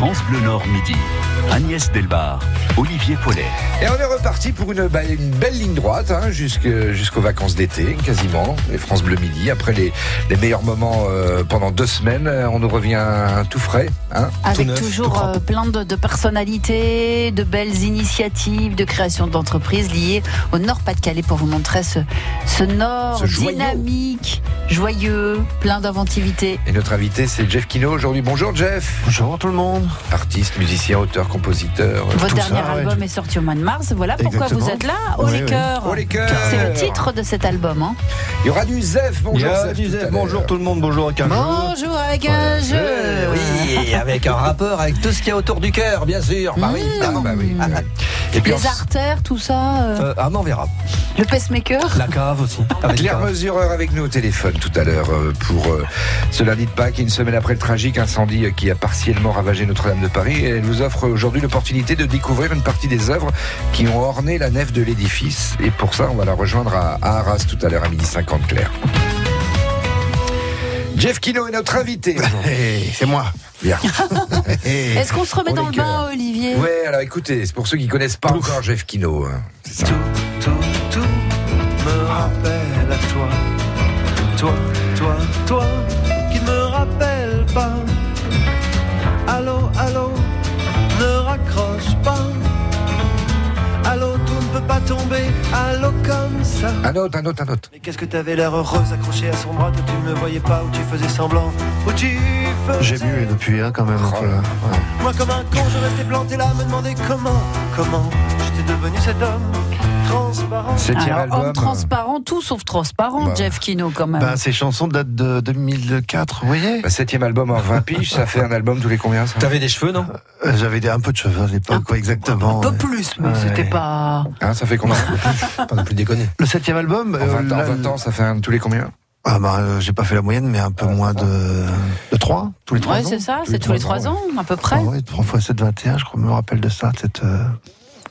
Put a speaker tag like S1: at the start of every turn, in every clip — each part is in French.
S1: France Bleu Nord Midi. Agnès Delbar, Olivier Paulet.
S2: Et on est reparti pour une, une belle ligne droite hein, jusqu'aux vacances d'été, quasiment. Les France Bleu Midi. Après les, les meilleurs moments euh, pendant deux semaines, euh, on nous revient tout frais. Hein, tout
S3: Avec
S2: neuf,
S3: toujours euh, plein de, de personnalités, de belles initiatives, de création d'entreprises liées au Nord-Pas-de-Calais pour vous montrer ce, ce Nord
S2: Ce
S3: dynamique, joyeux, plein d'inventivité.
S2: Et notre invité, c'est Jeff Kino aujourd'hui. Bonjour Jeff.
S4: Bonjour tout le monde.
S2: Artiste, musicien, auteur, compositeur.
S3: Votre
S4: tout
S3: dernier
S4: ça, ouais.
S3: album est sorti au mois de mars. Voilà pourquoi
S4: Exactement.
S3: vous êtes là, au
S4: Ouais,
S3: les cœurs.
S2: Oh.
S3: C'est le titre de cet album. Hein.
S2: Il y aura du Zef. Bonjour
S4: Il y du
S2: tout
S4: Zef. bonjour tout le monde, bonjour avec un jeu.
S3: Bonjour avec un jeu.
S5: Oui, avec un rapport avec tout ce qu'il y a autour du cœur, bien sûr. Bah oui,
S2: Ah,
S5: évidemment.
S2: bah oui.
S5: Ah,
S2: Et puis
S3: Les artères, tout ça. euh,
S5: euh, ah, on verra.
S3: le pacemaker.
S5: La cave aussi. Avec
S2: Claire
S5: cave.
S2: Mesureur avec nous au téléphone tout à l'heure euh, pour euh, ce lundi de Pâques, une semaine après le tragique incendie euh, qui a partiellement ravagé Notre-Dame de Paris. Et elle nous offre aujourd'hui l'opportunité de découvrir une partie des œuvres qui ont orné la nef de l'édifice. Et pour ça, on va la rejoindre à, Arras tout à l'heure à midi 50 Claire. Jeff Kino est notre invité.
S4: Hey, c'est moi.
S2: Bien.
S4: Hey.
S3: Est-ce qu'on se remet dans le bain. Olivier?
S2: Ouais, alors écoutez, c'est pour ceux qui connaissent pas encore Jeff Kino. hein. C'est ça.
S6: Tout, tout, tout me rappelle à toi. Toi, toi, toi, pas tomber. Allô, comme ça.
S2: Un autre, un autre, un autre.
S6: Mais qu'est-ce que t'avais l'air heureuse accrochée à son bras, toi tu ne me voyais pas, ou tu faisais semblant, ou tu faisais.
S4: J'ai bu depuis hein, quand même
S2: Oh
S4: peu.
S2: là.
S4: Ouais.
S6: Moi comme un con, je restais planté là, me demander comment, comment j'étais devenu cet homme.
S2: Septième
S3: Alors,
S2: album.
S3: homme transparent, tout sauf transparent,
S2: Bah.
S3: Jeff Kino quand même.
S4: Ben, ces chansons datent de 2004, vous voyez
S2: Bah, septième album en 20 piges, ça fait un album tous les combien ça
S5: T'avais des cheveux, non
S4: Euh, J'avais un peu de cheveux à l'époque, quoi, exactement.
S3: un peu
S4: ouais.
S3: plus, mais
S4: Ouais.
S3: c'était pas.
S2: Hein, Ça fait combien
S5: Pas non plus déconner.
S4: Le septième album,
S2: En
S4: euh,
S2: 20, en
S4: là,
S2: 20 ans, ça fait un tous les combien
S4: ah, bah, euh, j'ai pas fait la moyenne, mais un peu moins de, de 3, tous les 3
S3: Ouais,
S4: ans.
S3: c'est ça, c'est tous les
S2: trois
S3: trois
S2: ans,
S3: ans, à peu près.
S4: Ah ouais, 3 fois 7, 21, je crois, je me rappelle de ça. Cette, euh,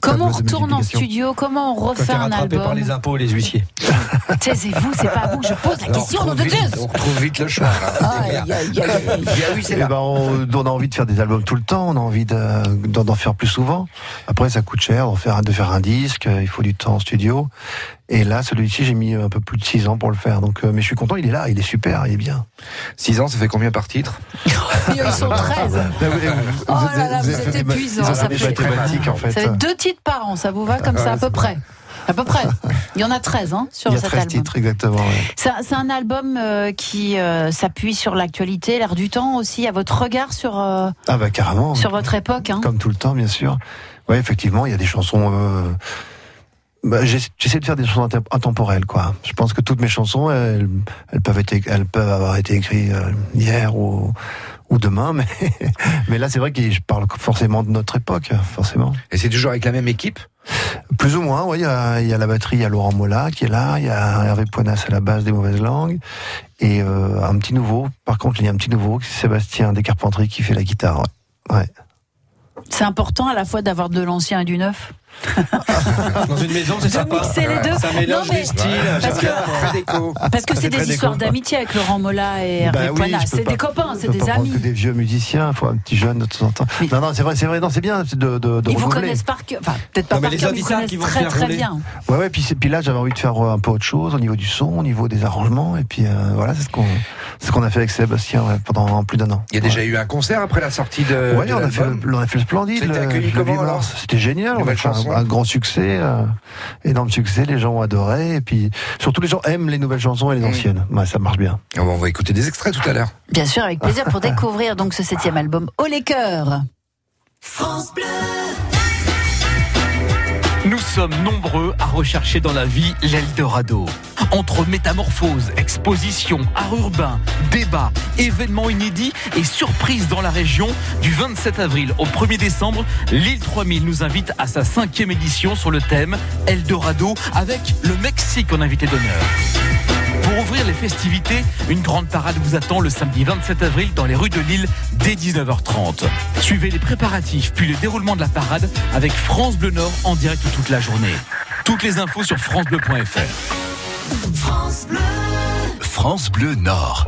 S3: Comment on retourne en studio Comment on refait un
S5: rattrapé par les
S3: album
S5: impôts et les huissiers.
S3: Taisez-vous, c'est pas à vous que je pose la question, nom de Dieu
S2: on retrouve vite le. Ah c'est
S4: Eh ben, on, on a envie de faire des albums tout le temps, on a envie de- d'en faire plus souvent. Après, ça coûte cher faire, de faire un disque, il faut du temps en studio. Et là, celui-ci, j'ai mis un peu plus de 6 ans pour le faire. Donc, euh, mais je suis content, il est là, il est super, il est bien.
S2: 6 ans, ça fait combien par titre?
S3: Ils sont 13. Oh là là, vous êtes épuisant, ça fait-
S4: mathématiques, en fait.
S3: Ça fait deux titres par an, ça vous va comme ça à peu près? À peu près. Il y en a 13 hein, sur
S4: Il y a
S3: cet
S4: 13
S3: album.
S4: titres, exactement. ouais.
S3: C'est un- c'est un album euh, qui euh, s'appuie sur l'actualité, l'air du temps aussi, à votre regard sur, euh,
S4: Ah bah carrément.
S3: sur votre époque. Hein.
S4: Comme tout le temps, bien sûr. Oui, effectivement, il y a des chansons. euh, bah, j'essa- J'essaie de faire des chansons intemp- intemporelles, quoi. Je pense que toutes mes chansons, elles, elles peuvent être, elles peuvent avoir été écrites euh, hier ou, ou demain, mais, mais là, c'est vrai que je parle forcément de notre époque, forcément.
S2: Et c'est toujours avec la même équipe?
S4: Plus ou moins, oui. Il y a, il y a la batterie, il y a Laurent Mola qui est là, il y a Hervé Poinas à la base des mauvaises langues, et euh, un petit nouveau. Par contre, il y a un petit nouveau, c'est Sébastien Descarpentries qui fait la guitare. ouais. Ouais.
S3: C'est important à la fois d'avoir de l'ancien et du neuf?
S5: Dans une maison, c'est
S3: De
S5: sympa.
S3: mixer les deux.
S5: Ça mélange
S3: Non, mais-
S5: les styles.
S3: Parce que, parce c'est des histoires d'amitié avec Laurent Mola et Hervé
S4: Bah oui,
S3: Poinas.
S4: je peux
S3: C'est des copains, c'est des amis.
S4: que des vieux musiciens, il faut un petit jeune de temps en temps.
S3: Mais-
S4: Non, non, c'est vrai, c'est vrai, non, c'est bien de, de, de
S3: Ils vous connaissent par cœur. Enfin, peut-être pas
S5: Non, mais
S3: par
S5: les
S3: cœur, mais ils
S5: auditeurs
S3: connaissent
S5: qui vont
S3: très très bien.
S4: Ouais, ouais, puis, puis là, j'avais envie de faire euh, un peu autre chose au niveau du son, au niveau des arrangements, et puis euh, voilà, c'est ce qu'on c'est ce qu'on a fait avec Sébastien ouais, pendant plus d'un an.
S2: Il y a déjà eu un concert après la sortie de.
S4: Ouais,
S2: de
S4: on a, fait le, Splendide,
S2: C'était accueilli
S4: le
S2: comment,
S4: 8
S2: alors?
S4: Mars. C'était génial, on a fait un, grand succès, euh, énorme succès, les gens ont adoré, et puis surtout les gens aiment les nouvelles chansons et les
S2: Mm.
S4: anciennes. Ouais, ça marche bien.
S2: On va- on va écouter des extraits tout à l'heure.
S3: Bien sûr, avec plaisir pour découvrir donc ce septième album Au les cœurs.
S1: Nous sommes nombreux à rechercher dans la vie l'Eldorado. Entre métamorphoses, expositions, art urbain, débats, événements inédits et surprises dans la région, du 27 avril au 1er décembre, l'île 3000 nous invite à sa cinquième édition sur le thème Eldorado avec le Mexique en invité d'honneur. Les festivités, une grande parade vous attend le samedi 27 avril dans les rues de Lille dès 19h30. Suivez les préparatifs puis le déroulement de la parade avec France Bleu Nord en direct toute la journée. Toutes les infos sur francebleu.fr. France Bleu Nord.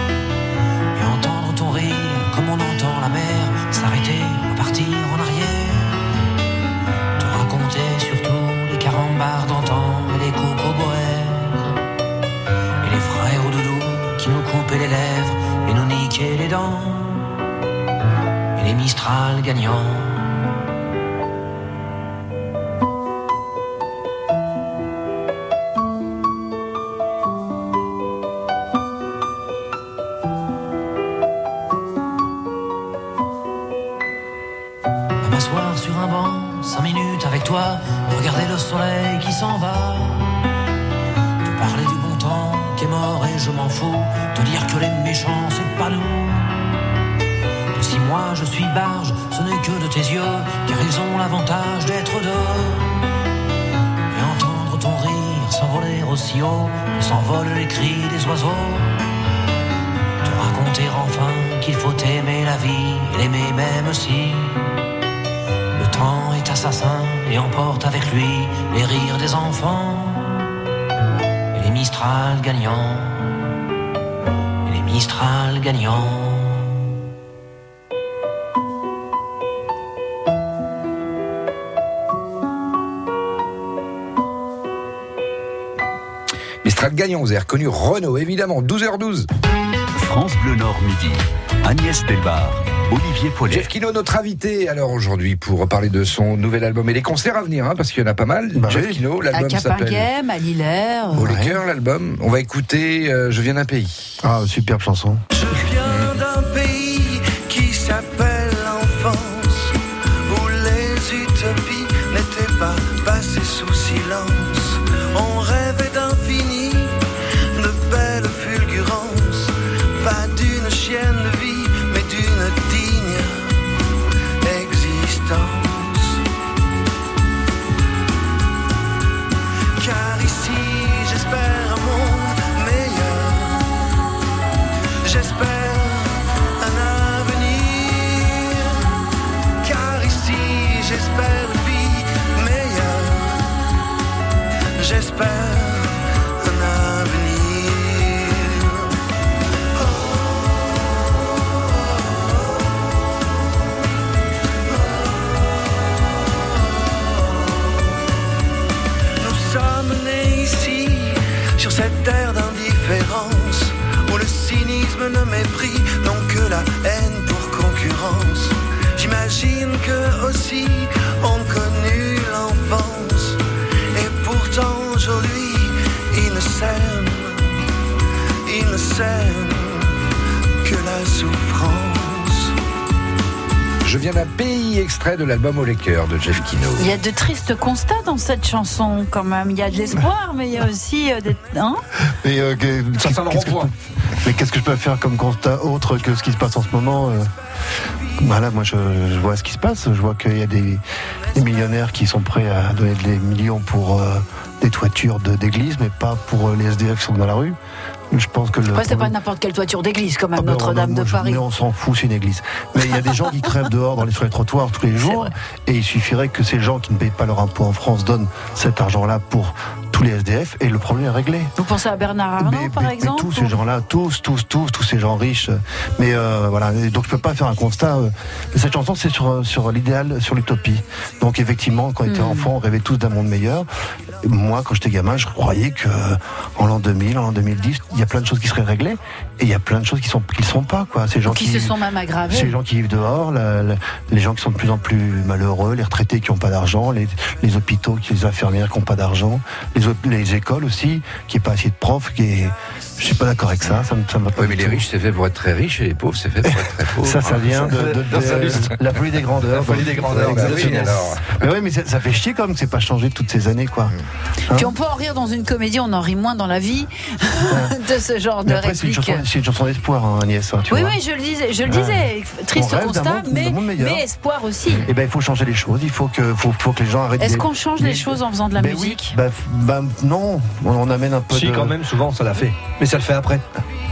S7: Et les Mistral gagnants. Te dire que les méchants c'est pas nous. Si moi je suis barge, ce n'est que de tes yeux, car ils ont l'avantage d'être deux. Et entendre ton rire s'envoler aussi haut que s'envolent les cris des oiseaux. Te raconter enfin qu'il faut aimer la vie et l'aimer même si. Le temps est assassin et emporte avec lui les rires des enfants. Et les Mistral gagnants. Mistral gagnants.
S2: Mistral gagnant, vous avez reconnu Renault, évidemment, 12h12.
S1: France Bleu Nord midi. Agnès Delbar, Olivier Paulet.
S2: Jeff Kino, notre invité, alors aujourd'hui, pour parler de son nouvel album et les concerts à venir, hein, parce qu'il y en a pas mal.
S8: Bah
S2: Jeff
S8: oui.
S2: Kino, l'album s'appelle
S3: Capinguem, à Lillers.
S2: Au cœur, l'album. On va écouter euh, Je viens d'un pays.
S8: Ah, superbe chanson.
S2: Extrait de l'album Au cœur de Jeff Kino.
S3: Il y a de tristes constats dans cette chanson quand même. Il y a de l'espoir, mais il y a aussi euh, des... Hein
S8: Mais, euh, que-
S2: Ça sent le
S8: qu'est-ce que je peux- mais qu'est-ce que je peux faire comme constat autre que ce qui se passe en ce moment euh, Voilà, moi je, je vois ce qui se passe. Je vois qu'il y a des, des millionnaires qui sont prêts à donner des millions pour euh, des toitures de- d'église, mais pas pour les SDF qui sont dans la rue. Je pense que le
S3: Après, c'est pas n'importe quelle toiture d'église, quand même,
S8: Ah ben,
S3: Notre-Dame de Paris.
S8: Mais on s'en fout, c'est une église. Mais il y a des gens qui crèvent dehors dans les, sur les trottoirs tous les jours. Et il suffirait que ces gens qui ne payent pas leur impôt en France donnent cet argent-là pour tous
S4: les SDF et le problème est réglé.
S3: Vous pensez à Bernard Arnault,
S4: Mais-
S3: par
S4: mais- mais
S3: exemple
S4: tous ces gens-là, tous, tous, tous, tous ces gens riches. Mais euh, voilà, donc je peux pas faire un constat. euh, cette chanson, c'est sur sur l'idéal, sur l'utopie. Donc effectivement, quand on était
S3: Hmm.
S4: enfant, on rêvait tous d'un monde meilleur. Moi, quand j'étais gamin, je croyais que en l'an 2000, en l'an 2010, il y a plein de choses qui seraient réglées, et il y a plein de choses qui sont qui sont pas. Quoi, ces gens
S3: Qui se sont même aggravés.
S4: ces gens qui vivent dehors, la- la- les gens qui sont de plus en plus malheureux, les retraités qui n'ont pas d'argent, les, les hôpitaux, qui, les infirmières qui n'ont pas d'argent, les, les écoles aussi, qui n'ont pas assez de profs. Qui est... Je suis pas d'accord avec ça. Ça, me- ça me va pas
S2: Oui, mais les
S4: tout.
S2: riches, c'est fait pour être très riches et les pauvres, c'est fait pour être très pauvres.
S4: Ça, ça vient de, la folie des grandeurs.
S5: La folie des grandeurs,
S2: Bah oui,
S4: exactement.
S2: alors.
S4: Mais oui, mais ça, ça fait chier quand même que c'est pas changé toutes ces années, quoi. Hein
S3: Puis on peut en rire dans une comédie, on en rit moins dans la vie de ce genre de
S4: Mais après, c'est une
S3: réplique.
S4: chanson, c'est une chanson d'espoir, hein, Agnès. hein, tu
S3: Oui,
S4: vois.
S3: oui, je le disais, je le disais. Triste constat,
S4: monde-
S3: mais, mais espoir aussi.
S4: Eh ben, il faut changer les choses. Il faut que, faut, faut que les gens arrêtent.
S3: Est-ce qu'on change les choses en faisant de la
S4: Ben
S3: musique
S4: oui, bah, non, on, on amène un peu
S5: Si,
S4: de.
S5: quand même, souvent, ça l'a fait. Mais ça le fait après.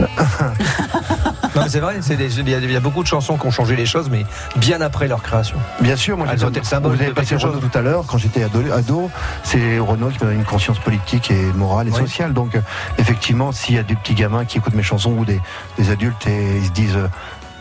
S5: non, mais c'est vrai, il y, a- il y a beaucoup de chansons qui ont changé les choses, mais bien après leur création.
S4: Bien sûr, moi j'ai
S5: été le symbole
S4: Vous avez passé Renaud
S5: chose.
S4: tout à l'heure, quand j'étais ado, ado c'est Renaud qui m'a une conscience politique et morale et
S5: Oui.
S4: sociale. Donc, euh, effectivement, s'il y a des petits gamins qui écoutent mes chansons ou des, des adultes et ils se disent.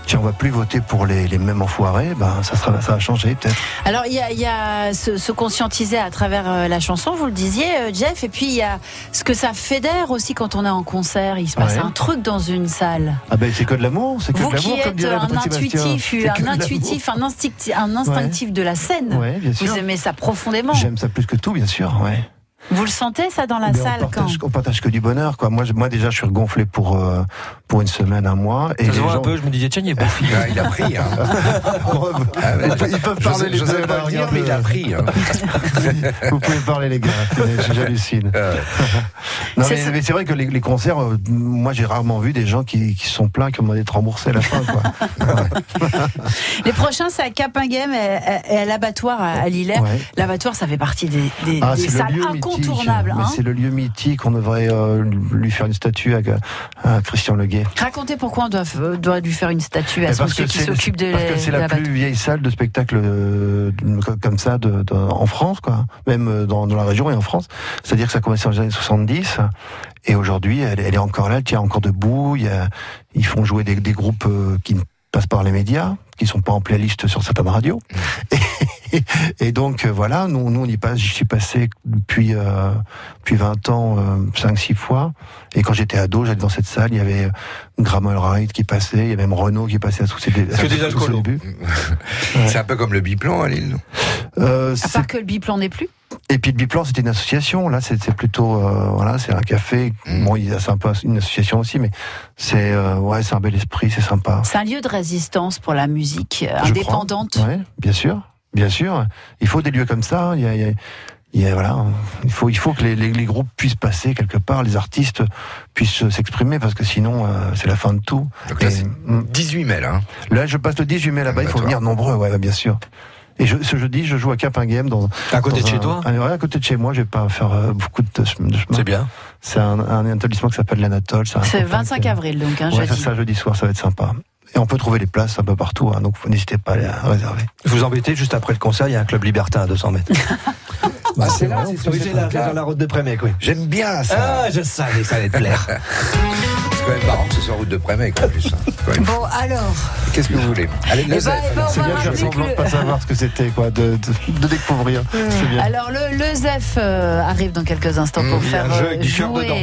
S4: Tiens, on va plus voter pour les, les mêmes enfoirés, ben ça, sera, ça va changer peut-être.
S3: Alors il y a, y a se, se conscientiser à travers euh, la chanson, vous le disiez, euh, Jeff, et puis il y a ce que ça fédère aussi quand on est en concert. Il se passe
S4: Ouais.
S3: un truc dans une salle.
S4: Ah ben c'est que de l'amour, c'est que
S3: Vous
S4: de l'amour, comme
S3: êtes
S4: dirait
S3: un intuitif, un intuitif, un instinctif, un instinctif de la scène.
S4: Ouais, bien
S3: Vous
S4: sûr.
S3: aimez ça profondément.
S4: J'aime ça plus que tout, bien sûr. Ouais.
S3: Vous le sentez ça dans la
S4: Mais
S3: salle
S4: on
S3: quand
S4: partage, on partage que du bonheur, quoi. Moi, je- moi déjà, je suis regonflé pour euh, pour une semaine, un mois. Et
S5: Ça
S4: les
S5: se voit un
S4: gens-
S5: peu, je me disais, tiens, il est fils.
S2: Ah, il a pris. Hein. Ah,
S4: Ils peuvent- parler
S2: sais-
S4: les
S2: sais pas dire,
S4: regarde,
S2: mais il a pris. hein.
S4: Vous pouvez parler, les gars. J'hallucine.
S2: Euh,
S4: Non,
S3: C'est
S4: mais, c'est vrai que les, les concerts, euh, moi, j'ai rarement vu des gens qui, qui sont pleins, qui ont demandé de rembourser à la fin, quoi.
S3: Les prochains, c'est à Capinghem et, à l'abattoir à, à Lillers.
S4: Ouais.
S3: L'abattoir, ça fait partie des, des-
S4: Ah,
S3: des salles incontournables.
S4: Mais
S3: hein.
S4: c'est le lieu mythique. On devrait euh, lui faire une statue à, à Christian Leguet.
S3: Racontez pourquoi on doit, euh, doit lui faire une statue à
S4: Mais
S3: ce monsieur qui
S4: c'est-
S3: s'occupe de,
S4: parce que c'est
S3: de
S4: la
S3: l'abattoir.
S4: plus vieille salle de spectacle euh, comme ça de, de- en France, quoi. Même euh, dans, dans la région et en France. C'est-à-dire que ça a commencé dans les années 70 et aujourd'hui, elle, elle est encore là, elle tient encore debout. Il y a, ils font jouer des, des groupes euh, qui ne passent par les médias, qui sont pas en playlist sur certaines radios. Et, et donc euh, voilà, nous, nous on y passe. J'y suis passé depuis euh, depuis 20 ans, euh, 5-6 fois. Et quand j'étais ado, j'allais dans cette salle. Il y avait Grammel Ride qui passait, il y avait même Renault qui passait à tous ses, à
S5: Que des
S4: tous débuts.
S2: C'est un peu comme le biplan à Lille. non
S4: Euh,
S3: À
S4: c'est-
S3: part que le biplan n'est plus.
S4: et puis le Biplan, c'était une association. Là, c'est c'est plutôt, euh, voilà, c'est un café.
S2: Mm.
S4: Bon, il y a- c'est un peu une association aussi, mais c'est, euh, ouais, c'est un bel esprit, c'est sympa.
S3: C'est un lieu de résistance pour la musique euh,
S4: Je
S3: indépendante.
S4: crois. Ouais, bien sûr, bien sûr. Il faut des lieux comme ça. hein. Il y a, il y a- il y a- voilà, il faut, il faut que les, les- les groupes puissent passer quelque part, les artistes puissent s'exprimer, parce que sinon, euh, c'est la fin de tout.
S2: Donc là,
S4: Et,
S2: c'est
S4: mm,
S2: 18 mai, là. hein.
S4: là, je passe le 18 mai là-bas. Il faut venir nombreux, ouais, bien sûr. Et je, ce jeudi, je joue à Capinghem dans
S5: À côté
S4: dans
S5: de chez
S4: un-
S5: toi
S4: Ah, ouais, à côté de chez moi, je vais pas faire euh, beaucoup de, de chemin.
S5: C'est bien.
S4: C'est un, un établissement qui s'appelle l'Anatole. un
S3: C'est le
S4: copain
S3: 25
S4: qui-
S3: avril, donc, un
S4: Ouais,
S3: jeudi.
S4: ça, jeudi soir, ça va être sympa. Et on peut trouver les places un peu partout, hein, donc n'hésitez pas à les réserver.
S5: Vous embêtez, juste après le concert, il y a un club libertin à 200 mètres.
S2: Bah, c'est là, c'est sur
S5: Oui, là, la route de Prémec, oui.
S2: J'aime bien ça.
S5: Ah, je savais, ça allait te plaire.
S2: C'est quand même marrant que ce soit route de Prémec en plus. hein.
S3: Bon, alors.
S2: Qu'est-ce que vous voulez? Allez,
S3: Eh
S2: le
S3: ben,
S2: Zef,
S4: C'est bien faire
S3: rappeler
S4: semblant
S3: que
S4: de pas savoir ce que c'était, quoi, de, de, de découvrir. Bien.
S3: Alors le, le Zef euh, arrive dans quelques instants pour
S2: Mmh,
S3: faire
S5: un jeu
S3: euh,
S5: avec du cœur
S3: jouer
S5: dedans.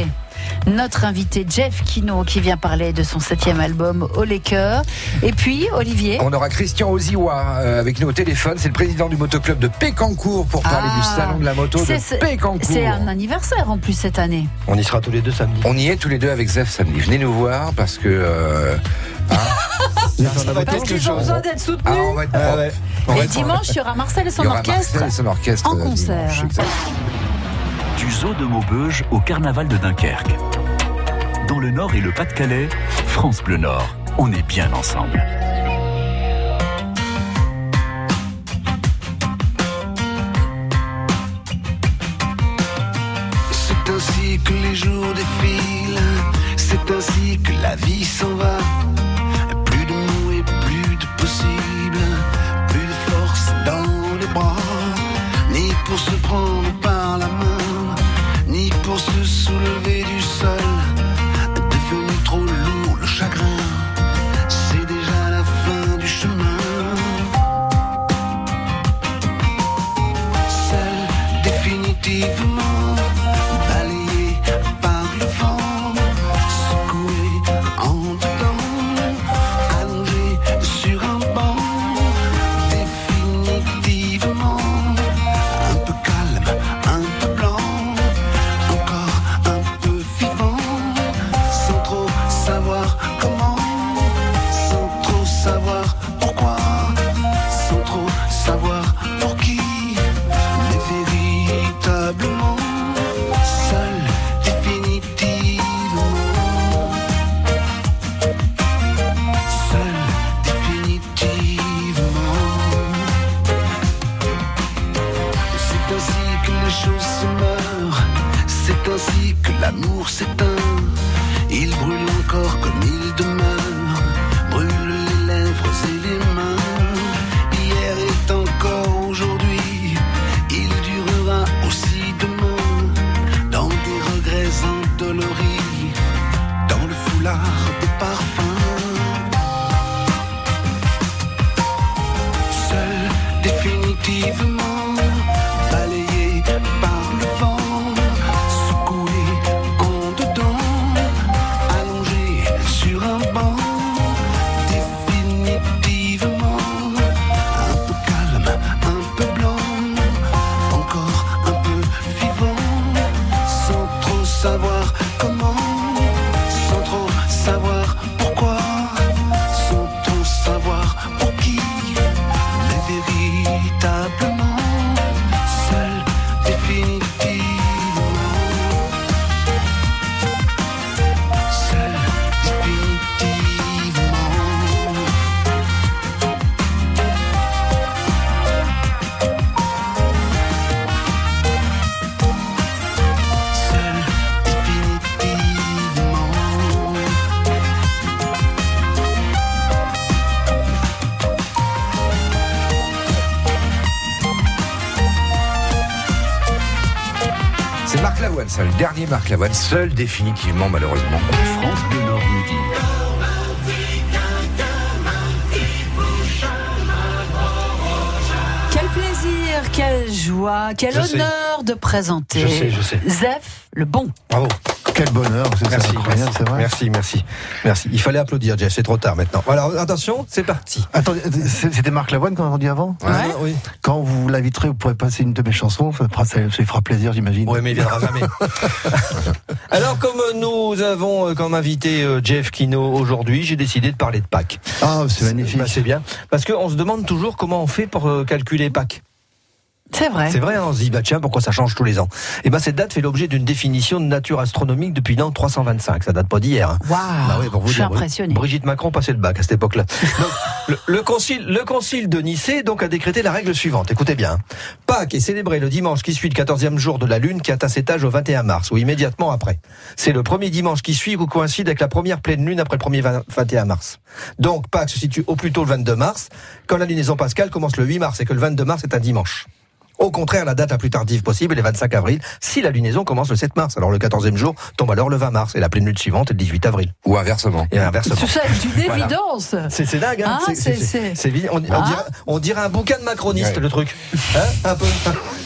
S3: Notre invité Jeff Kino qui vient parler de son septième album Au cœurs. Et puis Olivier.
S2: On aura Christian Oziwa euh, avec nous au téléphone. C'est le président du motoclub de Pécancourt pour parler
S3: Ah.
S2: du salon de la moto de Pécancourt.
S3: C'est un anniversaire en plus cette année.
S5: On y sera tous les deux samedi.
S2: On y est tous les deux avec Zef samedi. Venez nous voir parce que. euh,
S5: Ça va être
S3: Parce
S5: quelque
S3: qu'ils ont
S5: chose.
S3: besoin d'être soutenus.
S2: ah, on va être
S5: Ah ouais.
S2: On va
S3: Et
S2: être
S3: dimanche, il y aura Marcel et son orchestre.
S2: Marcel et son orchestre.
S3: en concert.
S2: dimanche.
S8: Du zoo de Maubeuge au carnaval de Dunkerque. Dans le Nord et le Pas-de-Calais, France Bleu Nord, on est bien ensemble.
S6: C'est ainsi que les jours défilent, c'est ainsi que la vie s'en va. Plus de mots et plus de possible, plus de force dans les bras, ni pour se prendre
S8: will be Lavoine, ça, le dernier Marc Lavoine, seul définitivement malheureusement.
S1: France Bleu Nord midi.
S3: Quel plaisir, quelle joie, quel
S5: Je sais.
S3: honneur de présenter
S5: Je sais, je sais.
S3: Zef le bon.
S5: Bravo.
S4: Quel bonheur, c'est
S5: Merci,
S4: incroyable,
S5: merci,
S4: c'est vrai.
S5: merci, merci, merci. Il fallait applaudir, Jeff. C'est trop tard maintenant. Alors attention, c'est parti.
S4: Attendez, c'était Marc Lavoine qu'on a dit avant
S5: Ah, oui.
S4: Quand vous l'inviterez, vous pourrez passer une de mes chansons, ça, lui fera plaisir, j'imagine.
S5: Ouais, mais il viendra jamais. Alors, comme nous avons euh, comme invité euh, Jeff Kino aujourd'hui, j'ai décidé de parler de Pâques.
S4: Ah, c'est magnifique.
S5: Bah, c'est bien. Parce qu'on se demande toujours comment on fait pour euh, calculer Pâques.
S3: C'est vrai.
S5: C'est vrai, hein, on se dit, bah tiens, pourquoi ça change tous les ans Et ben cette date fait l'objet d'une définition de nature astronomique depuis l'an 325. Ça date pas d'hier. hein.
S3: Waouh,
S5: Bah oui, pour vous
S3: je suis
S5: dire,
S3: impressionnée.
S5: Brigitte Macron passait le bac à cette époque-là. Le, le concile, le concile de Nicée donc a décrété la règle suivante. Écoutez bien. Pâques est célébré le dimanche qui suit le 14e jour de la lune qui atteint cet âge au 21 mars ou immédiatement après. C'est le premier dimanche qui suit ou coïncide avec la première pleine lune après le premier 20 21 mars. Donc Pâques se situe au plus tôt le 22 mars quand la lunaison pascale commence le 8 mars et que le 22 mars est un dimanche. Au contraire, la date la plus tardive possible est le 25 avril, si la lunaison commence le 7 mars. Alors le 14e jour tombe alors le 20 mars et la pleine lune suivante est le 18 avril.
S8: Ou inversement.
S5: Et inversement.
S3: Tout ça est une
S5: Voilà.
S3: évidence.
S5: C'est c'est dingue, hein
S3: Ah, c'est- c'est-
S5: c'est évident. On, on
S3: Ah.
S5: dirait, on dirait un bouquin de macroniste,
S8: Ouais.
S5: le truc. Hein un peu.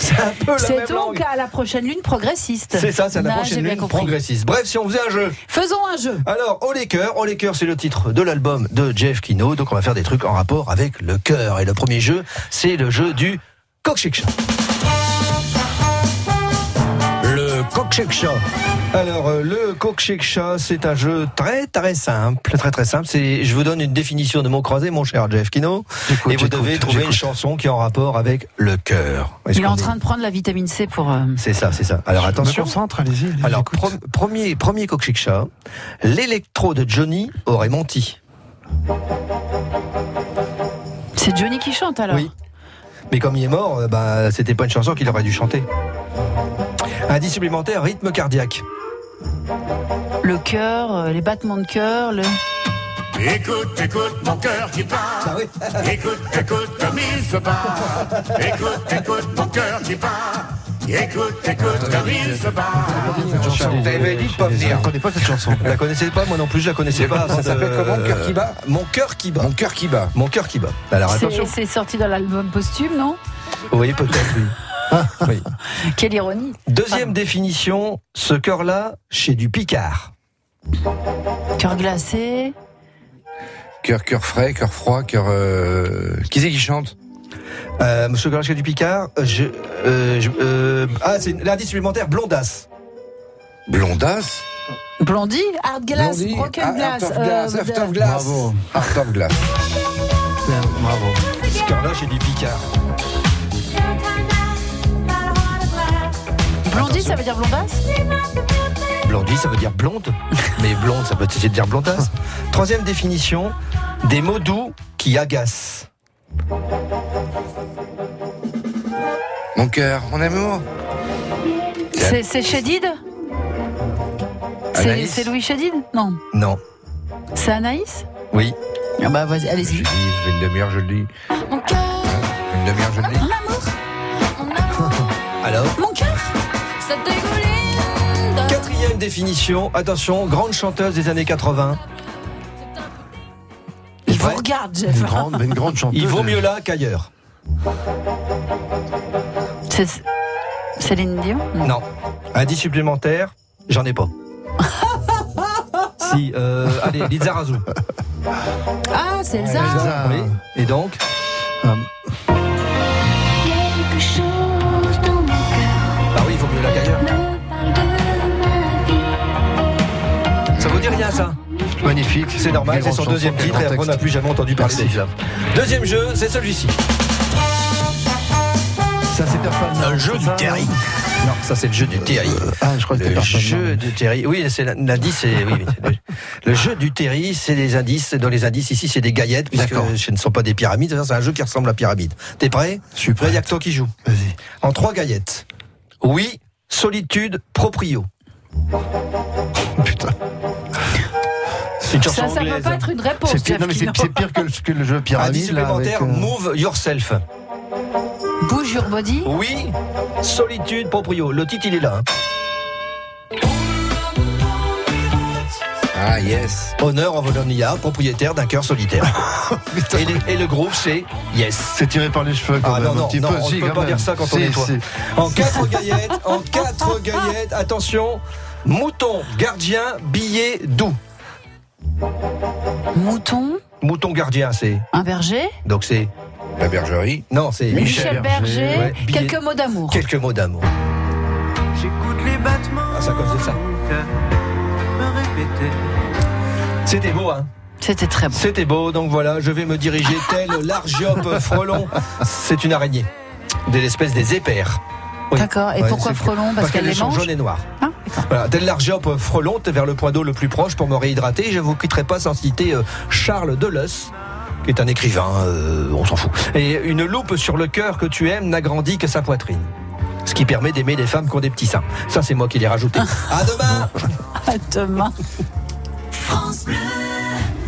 S5: C'est un peu la
S3: C'est
S5: même
S3: donc
S5: langue.
S3: à la prochaine lune progressiste.
S5: C'est ça, c'est la
S3: Ah,
S5: prochaine lune
S3: compris.
S5: progressiste. Bref, si on faisait un jeu.
S3: Faisons un jeu.
S5: Alors, au les cœurs, au les cœurs, c'est le titre de l'album de Jeff Kino. Donc, on va faire des trucs en rapport avec le cœur. Et le premier jeu, c'est le jeu du coq Le coq Alors, euh, le coq c'est un jeu très très simple, très très simple. C'est, je vous donne une définition de mots croisés, mon cher Jeff Kino, et vous devez trouver une chanson qui est en rapport avec le cœur. Est-ce
S3: Il est en train de prendre la vitamine C pour. euh,
S5: C'est ça, c'est ça. Alors
S4: Je me
S5: attention.
S4: concentre, allez-y. allez-y,
S5: Alors, pro- premier, premier coq l'électro de Johnny aurait menti.
S3: C'est Johnny qui chante alors.
S5: Oui. Mais comme il est mort, euh, bah, c'était pas une chanson qu'il aurait dû chanter. Indice supplémentaire, rythme cardiaque.
S3: Le cœur, euh, les battements de cœur, le.
S2: Écoute, écoute mon cœur qui bat.
S5: Ah oui.
S2: Écoute, écoute comme il se bat. Écoute, écoute mon cœur qui bat. Écoute, écoute comme il se bat.
S8: T'avais dit de pas
S4: Je
S8: venir.
S4: connais pas cette chanson.
S5: Vous la connaissez pas, moi non plus, je la connaissais pas.
S8: Ça s'appelle comment,
S5: euh,
S8: Cœur qui bat
S5: Mon cœur qui bat.
S8: Mon cœur qui bat.
S5: Mon cœur qui bat. Alors
S3: C'est
S5: attention.
S3: c'est sorti dans l'album posthume, non?
S5: Oui, peut-être, oui. Oui.
S3: Quelle ironie.
S5: Deuxième définition, ce cœur-là, chez du Picard.
S3: Cœur glacé.
S2: Cœur, cœur frais, cœur froid, cœur. euh, Qui c'est qui chante?
S5: Euh, cœur-là, chez du Picard, je, euh, je- euh, ah, c'est l'indice supplémentaire, blondasse.
S2: Blondasse
S3: Blondie. Hard glass.
S2: Blondie
S3: Broken
S2: Ah,
S3: glass.
S2: Heart of Glass,
S3: euh,
S2: of Glass.
S4: Bravo.
S2: Heart of Glass.
S4: Bravo.
S5: Chez du Picard.
S3: Blondie, ça veut dire blondasse
S5: Blondie, ça veut dire blonde, mais blonde, ça peut aussi dire blondasse. Troisième définition, des mots doux qui agacent.
S2: Mon cœur, mon amour.
S3: C'est Chédid C'est Louis Chédid Non.
S5: Non.
S3: C'est Anaïs
S5: Oui.
S3: Ah bah vas-y,
S2: Je
S3: allez-y.
S2: dis, ça fait une demi-heure, je le dis.
S9: Mon cœur,
S2: Une demi-heure, je le dis.
S9: mon amour, mon amour,
S5: Alors
S9: mon cœur, ça dégouline
S5: Quatrième définition, attention, grande chanteuse des années 80.
S3: Il vous regarde, Jeff.
S4: Une grande, une grande chanteuse.
S5: Il vaut mieux là qu'ailleurs.
S3: C'est Céline Dion
S5: Non. Indice supplémentaire, j'en ai pas. si, euh, allez, Liza Razou.
S3: Ah, c'est Elsa.
S4: Elsa.
S5: Oui. Et donc
S9: quelque chose dans mon cœur
S5: Ah oui, il vaut mieux là qu'ailleurs.
S9: me parle de ma vie.
S5: Ça vous dit rien ça
S4: Magnifique.
S5: C'est normal, c'est son deuxième titre et on n'a plus jamais entendu parler d'Elsa. Deuxième jeu, c'est celui-ci. Un jeu du Terry. Non, ça c'est le jeu du Terry.
S4: Ah, je crois que c'était
S5: Le jeu du Terry. Oui, c'est l'indice. le, le jeu du Terry, c'est des indices. Dans les indices ici, c'est des gaillettes, puisque
S4: D'accord.
S5: ce ne sont pas des pyramides. C'est un jeu qui ressemble à pyramide. T'es prêt?
S4: Je suis prêt.
S5: Il n'y a que toi qui joue.
S4: Vas-y.
S5: En trois gaillettes. Oui, solitude, proprio.
S4: Putain.
S3: Ça, ça peut pas être une réponse.
S4: C'est pire, que le, que le jeu pyramide.
S5: Indice supplémentaire,
S4: euh,
S5: move yourself.
S3: Bouge your body.
S5: Oui, solitude, proprio. Le titre, il est là.
S2: Ah, yes.
S5: Honneur en Volonia, propriétaire d'un cœur solitaire. et, le groupe, c'est Yes.
S4: C'est tiré par les cheveux quand
S5: Ah
S4: même.
S5: non, non,
S4: un petit
S5: non,
S4: peu,
S5: on
S4: si,
S5: ne peut
S4: quand
S5: pas
S4: même.
S5: dire ça quand on
S4: Si,
S5: est toi.
S4: si.
S5: En quatre gaillettes, en quatre gaillettes, attention, mouton, gardien, billet, doux.
S3: Mouton.
S5: Mouton gardien, c'est.
S3: Un berger.
S5: Donc c'est.
S2: La bergerie.
S5: Non, c'est
S3: Michel, Berger.
S5: ouais,
S3: Quelques mots d'amour.
S5: Quelques mots d'amour.
S6: J'écoute les battements.
S5: Ah, ça, comme ça. C'était beau, hein
S3: C'était très bon.
S5: C'était beau, donc voilà, je vais me diriger tel l'Argiope frelon. C'est une araignée. De l'espèce des épères. Oui.
S3: D'accord. Et
S5: Ouais,
S3: pourquoi frelon? Parce qu'elle les
S5: sont
S3: mange
S5: jaunes et noires.
S3: Ah, d'accord.
S5: Voilà, tel l'Argiope frelon, t'es vers le point d'eau le plus proche pour me réhydrater. Je vous quitterai pas sans citer euh, Charles Deleuze est un écrivain, euh, on s'en fout. Et une loupe sur le cœur que tu aimes n'agrandit que sa poitrine. Ce qui permet d'aimer les femmes qui ont des petits seins. Ça, c'est moi qui l'ai rajouté. à demain
S3: À demain.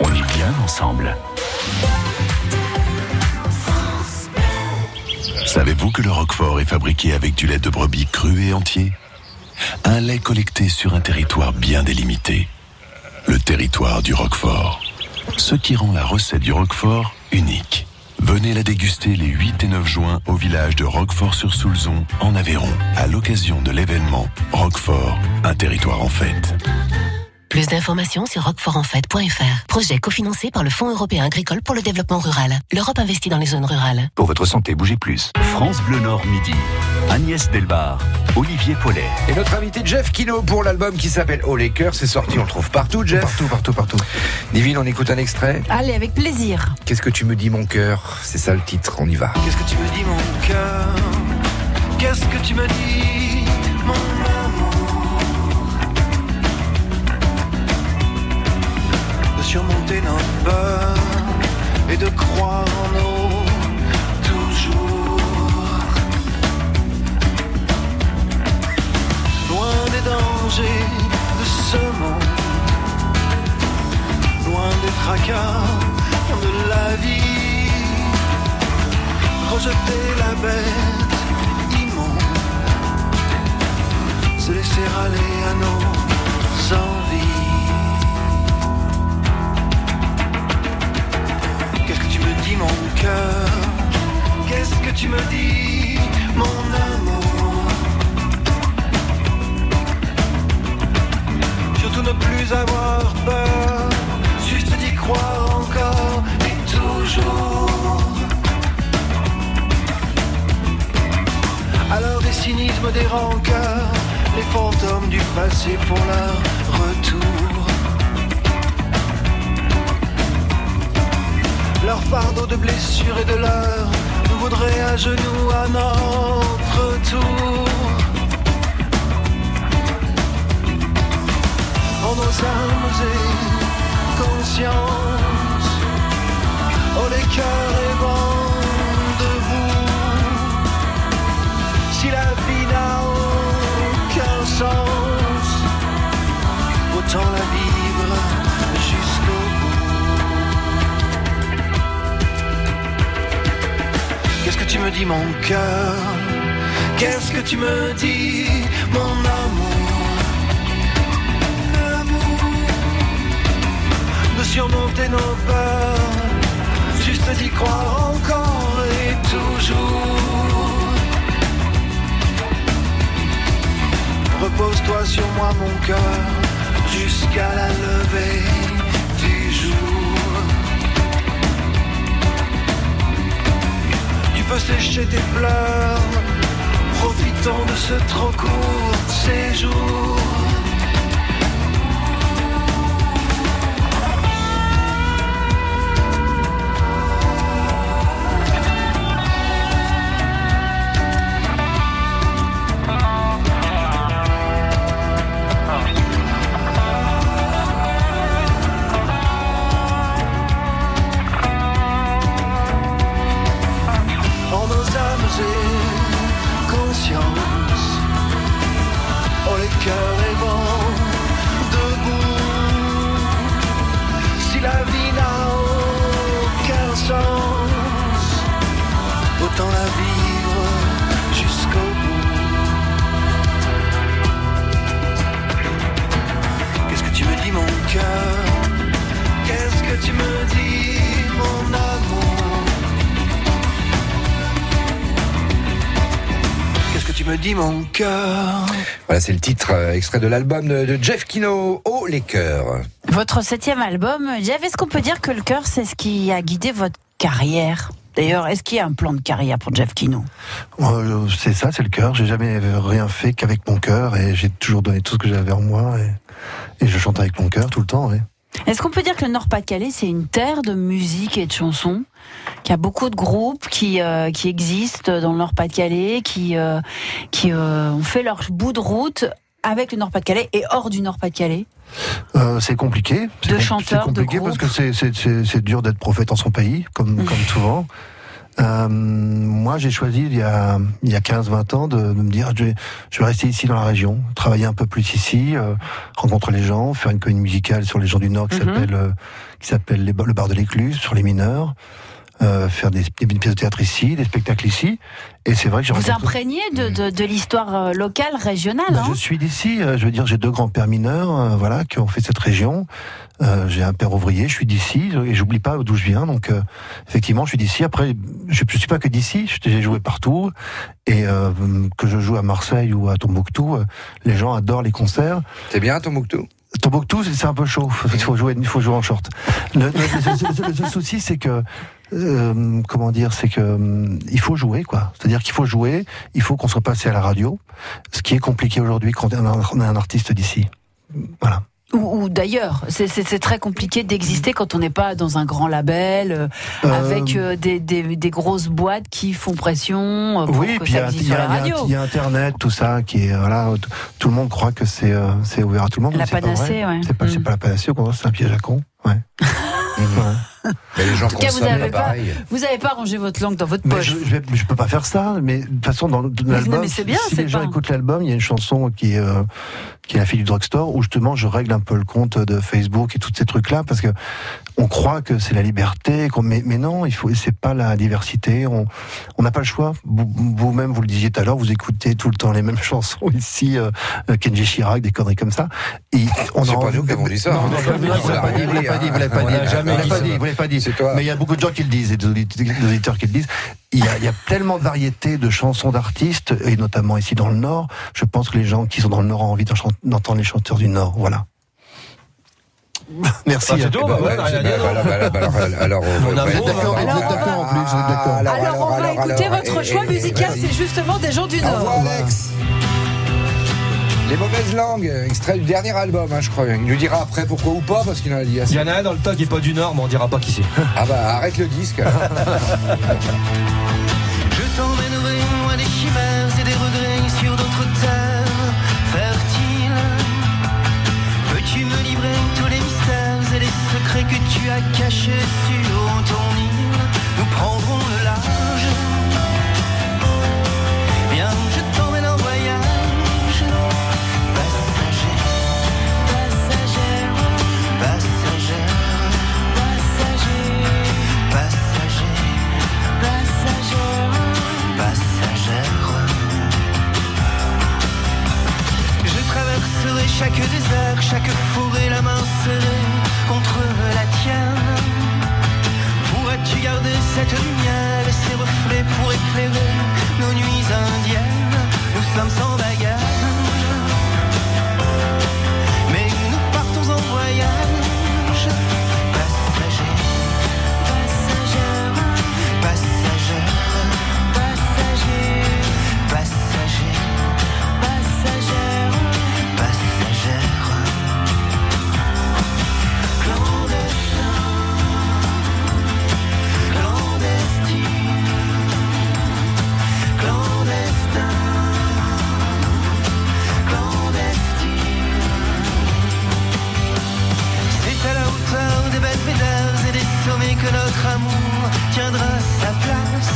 S8: on est bien ensemble.
S10: Savez-vous que le Roquefort est fabriqué avec du lait de brebis cru et entier? Un lait collecté sur un territoire bien délimité. Le territoire du Roquefort. Ce qui rend la recette du Roquefort unique. Venez la déguster les 8 et 9 juin au village de Roquefort-sur-Soulzon, en Aveyron, à l'occasion de l'événement Roquefort, un territoire en fête.
S11: Plus d'informations sur roquefortenfête.fr. Projet cofinancé par le Fonds européen agricole pour le développement rural. L'Europe investit dans les zones rurales.
S8: Pour votre santé, bougez plus. France Bleu Nord midi. Agnès Delbar, Olivier Paulet.
S2: Et notre invité Jeff Kino pour l'album qui s'appelle Oh les cœurs, c'est sorti, on le trouve partout, Jeff.
S4: Partout, partout, partout.
S2: Divine, on écoute un extrait.
S3: Allez, avec plaisir.
S2: Qu'est-ce que tu me dis, mon cœur? C'est ça le titre, on y va.
S6: Qu'est-ce que tu me dis, mon cœur? Qu'est-ce que tu me dis, surmonter nos peurs et de croire en nous toujours.
S8: étranger de ce monde, loin des tracas de la vie, rejeter la bête immonde, se laisser aller à nos envies. Mon cœur Qu'est-ce que tu me dis mon amour? Surtout ne plus avoir peur, juste d'y croire encore et toujours. Alors des cynismes, des rancœurs, les fantômes du passé font leur retour. Leur fardeau de blessures et de leurs nous voudraient à genoux à notre tour. En nos âmes et consciences, oh les cœurs et vents debout. Si la vie n'a aucun sens, autant la vivre tu me dis mon cœur? Qu'est-ce que tu me dis mon amour? De surmonter nos peurs, juste d'y croire encore et toujours. Repose-toi sur moi mon cœur, jusqu'à la levée Tu peux sécher tes pleurs, profitons de ce trop court séjour. Me dis mon cœur
S2: Voilà, c'est le titre euh, extrait de l'album de, de Jeff Kino, Oh les cœurs.
S3: Votre septième album, Jeff, est-ce qu'on peut dire que le cœur, c'est ce qui a guidé votre carrière? D'ailleurs, est-ce qu'il y a un plan de carrière pour Jeff Kino?
S4: Euh, c'est ça, c'est le cœur. J'ai jamais rien fait qu'avec mon cœur et j'ai toujours donné tout ce que j'avais en moi et, et je chante avec mon cœur tout le temps. oui.
S3: Est-ce qu'on peut dire que le Nord-Pas-de-Calais, c'est une terre de musique et de chansons? Qu'il y a beaucoup de groupes qui, euh, qui existent dans le Nord-Pas-de-Calais, qui, euh, qui euh, ont fait leur bout de route avec le Nord-Pas-de-Calais et hors du Nord-Pas-de-Calais
S4: Euh, c'est compliqué.
S3: De chanteurs,
S4: C'est compliqué
S3: de
S4: parce que c'est- c'est c'est- c'est dur d'être prophète en son pays, comme, comme souvent. Euh, moi, j'ai choisi il y a, il y a 15-20 ans de, de me dire je vais, je vais rester ici dans la région, travailler un peu plus ici, euh, rencontrer les gens, faire une comédie musicale sur les gens du Nord qui
S3: Mhm.
S4: s'appelle euh, qui s'appelle le bar de l'écluse sur les mineurs, euh, faire des, des pièces de théâtre ici, des spectacles ici. Et c'est vrai que j'ai
S3: Vous
S4: rencontré-
S3: imprégnez de, de, de l'histoire euh, locale, régionale
S4: bah,
S3: hein
S4: je suis d'ici, euh, je veux dire, j'ai deux grands-pères mineurs, euh, voilà, qui ont fait cette région. Euh, j'ai un père ouvrier, je suis d'ici, et j'oublie pas d'où je viens, donc euh, effectivement, je suis d'ici. Après, je, je suis pas que d'ici, j'ai joué partout, et euh, que je joue à Marseille ou à Tombouctou, euh, les gens adorent les concerts.
S2: C'est bien Tombouctou?
S4: Tombouctou, c'est un peu chaud. Il faut jouer, il faut jouer en short. Le, le- le- le- souci, c'est que, euh, comment dire, c'est que euh, il faut jouer, quoi. C'est-à-dire qu'il faut jouer, il faut qu'on soit passé à la radio, ce qui est compliqué aujourd'hui quand on est un- artiste d'ici. Voilà.
S3: Ou, ou d'ailleurs, c'est- très compliqué d'exister quand on n'est pas dans un grand label, euh,
S4: Euh,
S3: avec euh, des, des, des grosses boîtes qui font pression pour
S4: Oui,
S3: que
S4: puis il y, a- y y y Internet, tout ça, qui est voilà, tout le monde croit que c'est ouvert à tout le monde.
S3: La
S4: mais c'est pas
S3: panacée, ouais.
S4: C'est pas,
S3: Mm.
S4: pas la panacée, au contraire, c'est un piège à con. Ouais. Ouais.
S2: Mais les gens
S3: En tout cas, vous n'avez
S2: pas
S3: pas,
S2: pareil.
S3: vous avez pas rangé votre langue dans votre
S4: Mais
S3: poche.
S4: je, je peux pas faire ça. Mais de toute façon, dans, l'album, si les gens écoutent l'album, il y a une chanson qui est, euh, qui est la fille du drugstore, où justement je règle un peu le compte de Facebook et tous ces trucs-là, parce que on croit que c'est la liberté, qu'on- mais, mais non, il faut, c'est pas la diversité. On on n'a pas le choix. Vous- Vous-même, vous le disiez tout à l'heure, vous écoutez tout le temps les mêmes chansons ici, euh, euh, Kenji Chirac, des conneries comme ça. Et on
S2: C'est
S4: a
S2: pas
S4: envie-
S2: nous qui avons dit ça.
S4: Non, non,
S2: Vous
S4: non,
S2: l'avez
S4: vous l'avez pas dit, vous l'avez pas vous l'avez pas.
S2: C'est toi.
S4: Mais il y a beaucoup de gens qui le disent, et des auditeurs des auditeurs qui le disent. Il y, a, il y a tellement de variétés de chansons d'artistes, et notamment ici dans le Nord. Je pense que les gens qui sont dans le Nord ont envie d'entendre les chanteurs du Nord. Voilà. Merci.
S2: Alors, on va-
S5: amour,
S2: vous êtes d'accord,
S5: alors,
S2: vous êtes d'accord en plus, vous êtes d'accord.
S3: Alors, on va
S2: alors,
S3: écouter votre choix musical, c'est justement des gens du
S2: Au
S3: Nord.
S2: revoir, Alex. Les mauvaises langues, extrait du dernier album, hein, je crois. Il nous dira après pourquoi ou pas, parce qu'il en a dit
S5: Il
S2: assez.
S5: y en a un dans le tas qui est pas du Nord, mais on dira pas qui c'est.
S2: Ah bah arrête le disque.
S6: Je t'emmènerai loin des chimères et des regrets sur d'autres terres fertiles. Peux-tu me livrer tous les mystères et les secrets que tu as cachés sur chaque désert, chaque forêt, la main serrée contre la tienne. Pourrais-tu garder cette lumière et ces reflets pour éclairer nos nuits indiennes? Nous sommes sans bagage, et que notre amour tiendra sa place.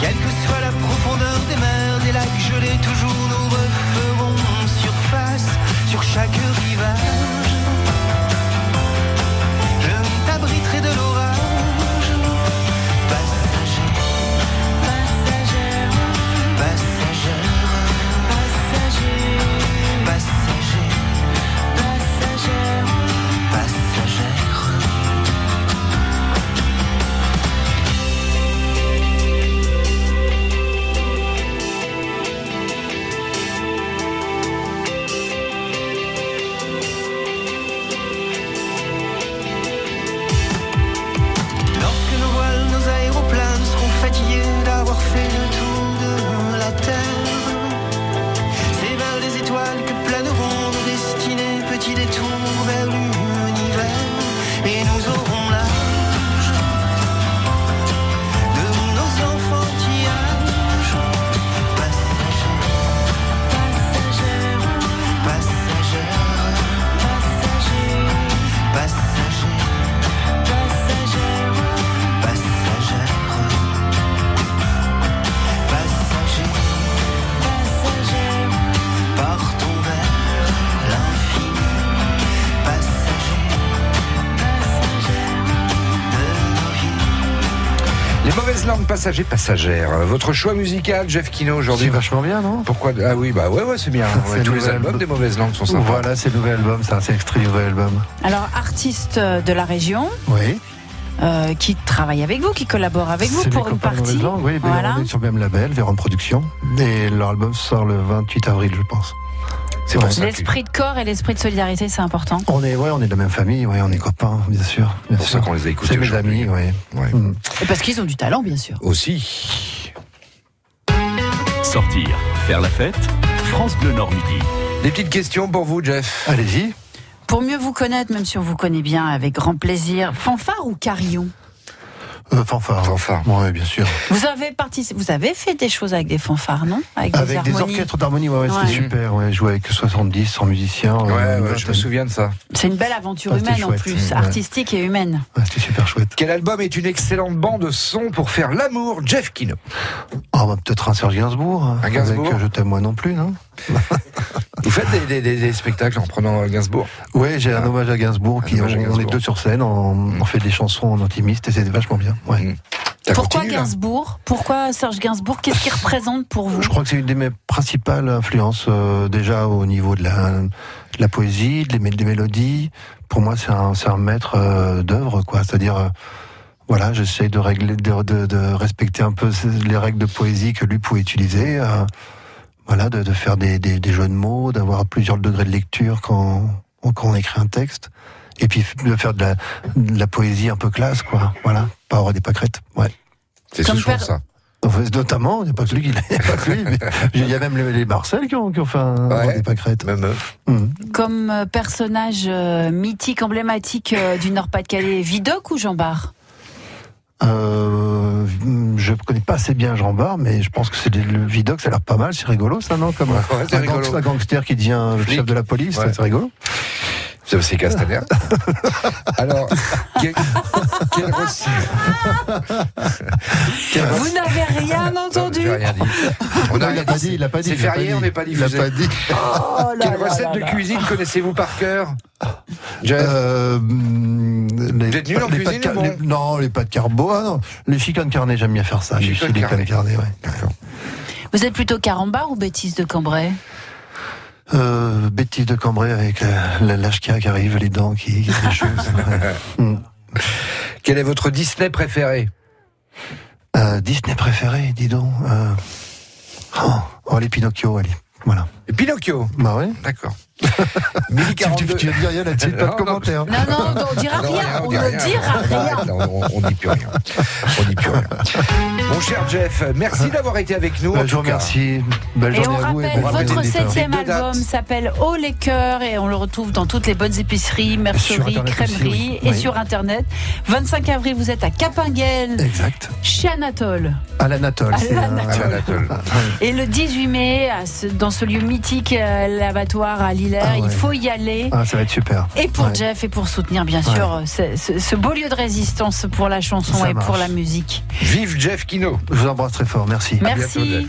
S6: Quelle que soit la profondeur des mers, des lacs gelés, toujours nous referons surface sur chaque rivage.
S2: Langues passagers passagères. Votre choix musical, Jeff Kino aujourd'hui.
S4: C'est vachement bien, non?
S2: Pourquoi Ah oui, bah ouais, ouais, c'est bien.
S4: C'est
S2: Ouais, tous les albums
S4: album.
S2: des mauvaises langues sont sympas.
S4: Voilà, c'est le nouvel album, ça, c'est extrait du nouvel album.
S3: Alors, artiste de la région,
S4: Oui.
S3: euh, qui travaille avec vous, qui collabore avec vous pour une partie.
S4: Mauvaise Langue, oui,
S3: voilà.
S4: on est sur le même label, Véron Production. Et leur album sort le 28 avril, je pense.
S2: C'est
S4: Ouais.
S3: L'esprit de corps et l'esprit de solidarité, c'est important.
S4: On est, ouais, on est de la même famille, ouais, on est copains, bien sûr. Bien
S2: pour
S4: sûr.
S2: ça qu'on les a écoutés
S4: C'est mes amis, ouais.
S2: Ouais.
S4: Mm.
S3: Et parce qu'ils ont du talent, bien sûr.
S2: Aussi.
S8: Sortir, faire la fête, France Bleu Nord Midi.
S2: Des petites questions pour vous, Jeff.
S4: Allez-y.
S3: Pour mieux vous connaître, même si on vous connaît bien, avec grand plaisir, fanfare ou carillon?
S4: Euh, fanfare.
S2: Fanfare.
S4: Ouais, bien sûr.
S3: Vous avez participé, vous avez fait des choses avec des fanfares, non? Avec des
S4: Avec des orchestres d'harmonie, ouais, ouais,
S3: Ouais.
S4: c'était super. Ouais, jouer avec 70, 100 musiciens.
S2: Ouais,
S4: euh,
S2: je me souviens de ça.
S3: C'est une belle aventure
S4: Ah,
S3: humaine en plus,
S4: ouais.
S3: artistique et humaine.
S4: Ouais, c'était super chouette.
S2: Quel album est une excellente bande son pour faire l'amour, Jeff Kino?
S4: Ah, bah, peut-être un Serge Gainsbourg. hein,
S2: Un Gainsbourg
S4: Avec euh, Je t'aime moi non plus, non?
S2: Vous faites des, des- des- des spectacles en prenant Gainsbourg
S4: Oui, j'ai un hommage à Gainsbourg. Qui,
S2: hommage à
S4: on, est deux sur scène, on, on fait des chansons en intimiste et c'est vachement bien. Ouais.
S2: Ça
S3: Pourquoi
S2: continue,
S3: Gainsbourg? Pourquoi Serge Gainsbourg? Qu'est-ce qu'il représente pour vous?
S4: Je crois que c'est une de mes principales influences, euh, déjà au niveau de la, de la poésie, des, mé- des mélodies. Pour moi, c'est un, maître euh, d'œuvre, quoi. C'est-à-dire, euh, voilà, j'essaie de de, de, de respecter un peu les règles de poésie que lui pouvait utiliser. Voilà, de, de faire des, des, des jeux de mots, d'avoir plusieurs degrés de lecture quand, quand on écrit un texte. Et puis de faire de la, de la poésie un peu classe, quoi. Voilà, pas avoir des pâquerettes. Ouais.
S2: C'est
S3: per-
S2: ça.
S4: Notamment, il n'y a pas que lui qui l'a- il y a pas que lui, mais il y a même les, les Marcel qui ont, qui ont fait un,
S2: Ouais.
S4: des pâquerettes.
S2: Même eux.
S4: Mhm.
S3: Comme euh, personnage euh, mythique, emblématique euh, du Nord-Pas-de-Calais, Vidocq ou Jean Bart?
S4: Euh, je connais pas assez bien Jean Bar, mais je pense que c'est le Vidoc, ça a l'air pas mal, c'est rigolo ça, non Comme
S2: Ouais,
S4: un,
S2: rigolo.
S4: gangster, un gangster qui devient le chef de la police,
S2: Ouais.
S4: c'est rigolo.
S2: Ça, C'est Castaner. Alors, recette Quelle
S3: Vous n'avez rien
S2: Non,
S3: entendu
S2: j'ai rien dit. On
S4: Non,
S2: a
S4: il
S2: rien
S4: a pas dit, il a pas dit.
S2: C'est
S4: il
S2: férié,
S4: dit.
S2: on n'est pas
S4: Il
S2: diffusé.
S4: pas dit.
S3: Oh là
S2: Quelle
S3: là
S2: recette
S3: là
S2: de
S3: là.
S2: cuisine connaissez-vous par cœur Jeff
S4: Euh, les,
S2: Vous êtes nul en
S4: les
S2: cuisine,
S4: pâtes car-
S2: ou bon
S4: les- Non, les pâtes carbo, ah non. Les chicken carnet, j'aime bien faire ça. Les
S2: Chicken carnet,
S4: ouais.
S3: Vous êtes plutôt carambar ou bêtise de Cambrai?
S4: Euh, bêtise de Cambrai avec la, la lâche-kia qui arrive, les dents qui, qui les choses. ouais. Mm.
S2: Quel est votre Disney préféré?
S4: Euh, Disney préféré, dis donc. Euh... Oh, oh, les Pinocchio, allez. Voilà.
S2: Et Pinocchio?
S4: Bah ouais.
S2: D'accord. Midi
S4: Tu, tu,
S2: 42.
S4: tu vas dire rien là-dessus, pas
S2: Non,
S4: de
S2: non.
S4: commentaire.
S3: Non, non, on dira
S2: Non,
S3: rien, on ne dira rien.
S2: Non, on, on dit plus rien. On dit plus rien. Mon cher Jeff, merci d'avoir été avec nous. cas.
S4: remercie. Belle
S3: Et on
S4: à vous.
S3: rappelle,
S4: bon rappel
S3: votre septième album s'appelle Haut les cœurs et on le retrouve dans toutes les bonnes épiceries, merceries, crèmeries
S4: oui.
S3: et
S4: Oui.
S3: sur Internet. 25 avril, vous êtes à Capinguel,
S4: Exact.
S3: chez Anatole.
S4: À l'Anatole.
S3: Et le 18 mai, dans ce lieu mythique, euh, l'abattoir à
S4: Ah ouais.
S3: il faut y aller.
S4: Ah, ça va être super.
S3: Et pour
S4: Ouais.
S3: Jeff et pour soutenir bien sûr ce, ce- ce beau lieu de résistance pour la chanson
S4: Ça
S3: et pour la musique.
S2: Vive Jeff Kino.
S4: Je vous embrasse très fort. Merci.
S2: bientôt,
S3: Merci.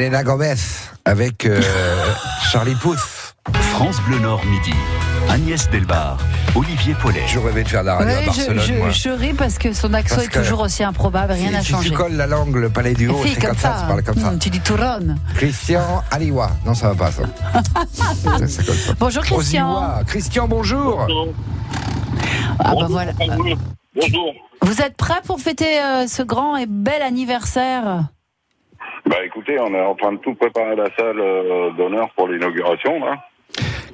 S2: Selena Gomez avec euh, Charlie Puth.
S8: France Bleu Nord midi. Agnès Delbar, Olivier Paulet.
S2: Je rêvais de faire de la radio
S3: Ouais,
S2: à
S3: je,
S2: Barcelone,
S3: je-
S2: moi.
S3: je ris parce que son accent
S2: Parce
S3: est toujours aussi improbable, rien n'a
S2: si, si
S3: changé.
S2: tu colles la langue, le palais du haut, c'est comme ça, tu parles comme ça.
S3: Hum, tu dis Touron.
S2: Christian Aliwa. Non, ça va pas, ça. ça, ça colle pas.
S3: Bonjour, Christian.
S2: Oziwa. Christian, bonjour.
S3: Ah bah voilà.
S12: Bonjour.
S3: Vous êtes prêts pour fêter euh, ce grand et bel anniversaire?
S12: Bah écoutez, on est en train de tout préparer la salle euh, d'honneur pour l'inauguration.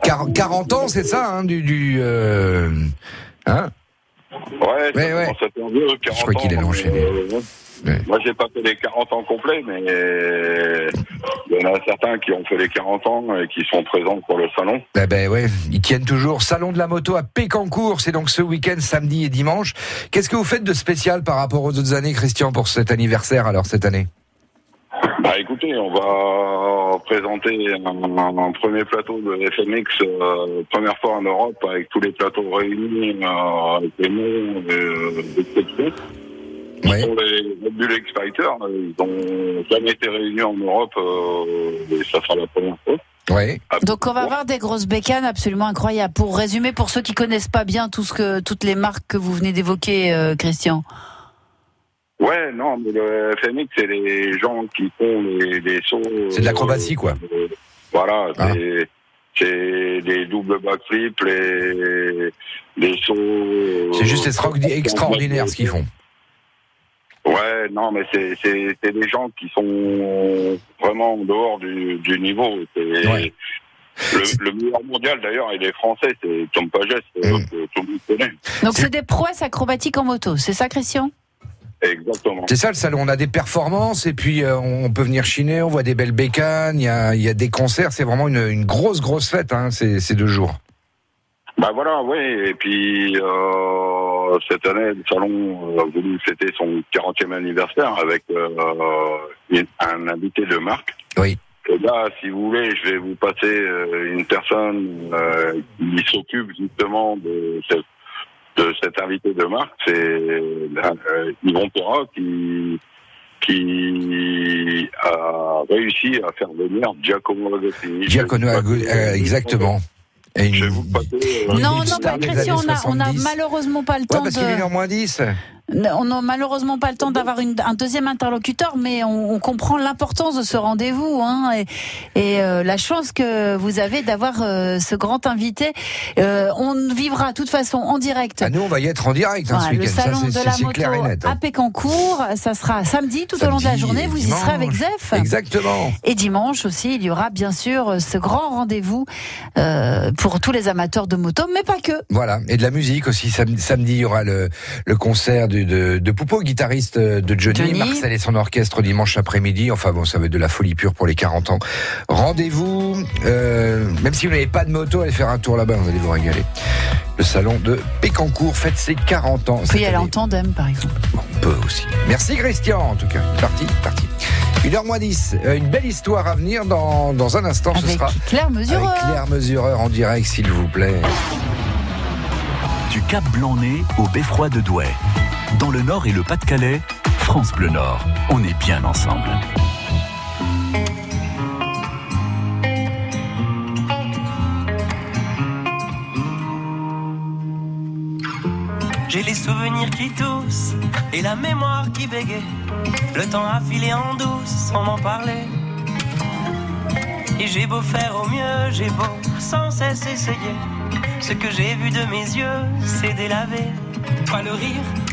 S2: Quar- 40 ans, c'est ça, hein, du. du euh, hein?
S12: Ouais, ça
S2: Ouais, ouais.
S12: commence à faire vieux, 40
S2: Je crois qu'il est enchaîné.
S12: euh,
S2: Ouais.
S12: Moi, j'ai pas fait les 40 ans complets, mais il y en a certains qui ont fait les 40 ans et qui sont présents pour le salon.
S2: Eh ben ouais, ils tiennent toujours. Salon de la moto à Pécancourt, c'est donc ce week-end, samedi et dimanche. Qu'est-ce que vous faites de spécial par rapport aux autres années, Christian, pour cet anniversaire, alors, cette année?
S12: Bah écoutez, on va présenter un, un- un premier plateau de FMX, euh, première fois en Europe, avec tous les plateaux réunis, euh, avec les noms euh, d'exception.
S2: Ouais.
S12: Pour les Bull X-Fighter, euh, ils n'ont jamais été réunis en Europe, euh, et ça sera la première fois.
S2: Ouais.
S3: Donc on va avoir des grosses bécanes absolument incroyables. Pour résumer, pour ceux qui connaissent pas bien tout ce que, toutes les marques que vous venez d'évoquer, euh, Christian.
S12: Ouais, non, mais le FMX, c'est les gens qui font les, les sauts.
S2: C'est de l'acrobatie, quoi.
S12: euh, voilà,
S2: Ah.
S12: c'est les doubles backflips, les, les sauts. euh,
S2: C'est juste extra- extraordinaire ce qu'ils font.
S12: Ouais, non, mais c'est des gens qui sont vraiment en dehors du, du niveau. Le, le meilleur mondial d'ailleurs, il est français, c'est Tom Pages,
S2: Mm.
S12: que tout le monde connaît.
S3: Donc c'est des prouesses acrobatiques en moto, c'est ça, Christian?
S12: Exactement.
S2: C'est ça le salon, on a des performances et puis euh, on peut venir chiner, on voit des belles bécanes, il y a, il y a des concerts, c'est vraiment une, une grosse grosse fête hein, ces, ces deux jours.
S12: Bah voilà, oui. Et puis euh, cette année, le salon a voulu fêter son 40e anniversaire avec euh, un invité de marque.
S2: Oui.
S12: Et là, si vous voulez, je vais vous passer une personne qui s'occupe justement de cette, de cet invité de marque. C'est euh, Yvon Perra qui qui a réussi à faire venir Giacomo Agostini.
S2: Giacomo Agu- euh, exactement. Et une,
S3: Non, non, pas Christian, on a, on a malheureusement pas le
S2: Ouais,
S3: temps
S2: parce qu'il est
S3: de.
S2: 1 moins 10.
S3: On n'a malheureusement pas le temps d'avoir une- un deuxième interlocuteur, mais on, on comprend l'importance de ce rendez-vous hein, et, et, euh, la chance que vous avez d'avoir euh, ce grand invité. Euh, on vivra de toute façon en direct.
S2: Ah, nous, on va y être en direct hein,
S3: Voilà,
S2: ce
S3: le.
S2: Ça,
S3: salon de la moto
S2: net. hein.
S3: à Pécancourt, ça sera samedi tout au long de la journée. Vous y serez avec. Zef.
S2: Exactement.
S3: Et dimanche aussi, il y aura bien sûr ce grand rendez-vous euh, pour tous les amateurs de moto, mais pas que.
S2: Voilà, et de la musique aussi. Samedi, samedi, il y aura le, le concert de, de, de Poupeau, guitariste de Johnny,
S3: Johnny.
S2: Marcel et son orchestre dimanche après-midi. Enfin bon, ça va être de la folie pure pour les 40 ans. Rendez-vous, euh, même si vous n'avez pas de moto, allez faire un tour là-bas, vous allez vous régaler. Le salon de Pécancourt fête ses 40 ans.
S3: Aller
S2: année.
S3: en tandem, par exemple.
S2: On peut aussi. Merci Christian, en tout cas. Parti, parti. 1h10, euh, une belle histoire à venir dans, dans un instant. ce
S3: Avec
S2: sera
S3: Claire Mesureur.
S2: avec Claire Mesureur en direct, s'il vous plaît.
S8: Du Cap Blanc-Nez au Beffroi de Douai. Dans le Nord et le Pas-de-Calais, France Bleu Nord, on est bien ensemble.
S13: J'ai les souvenirs qui toussent et la mémoire qui bégaye. Le temps a filé en douce sans m'en parler. Et j'ai beau faire au mieux, j'ai beau sans cesse essayer. Ce que j'ai vu de mes yeux, c'est délavé.
S14: Toi le rire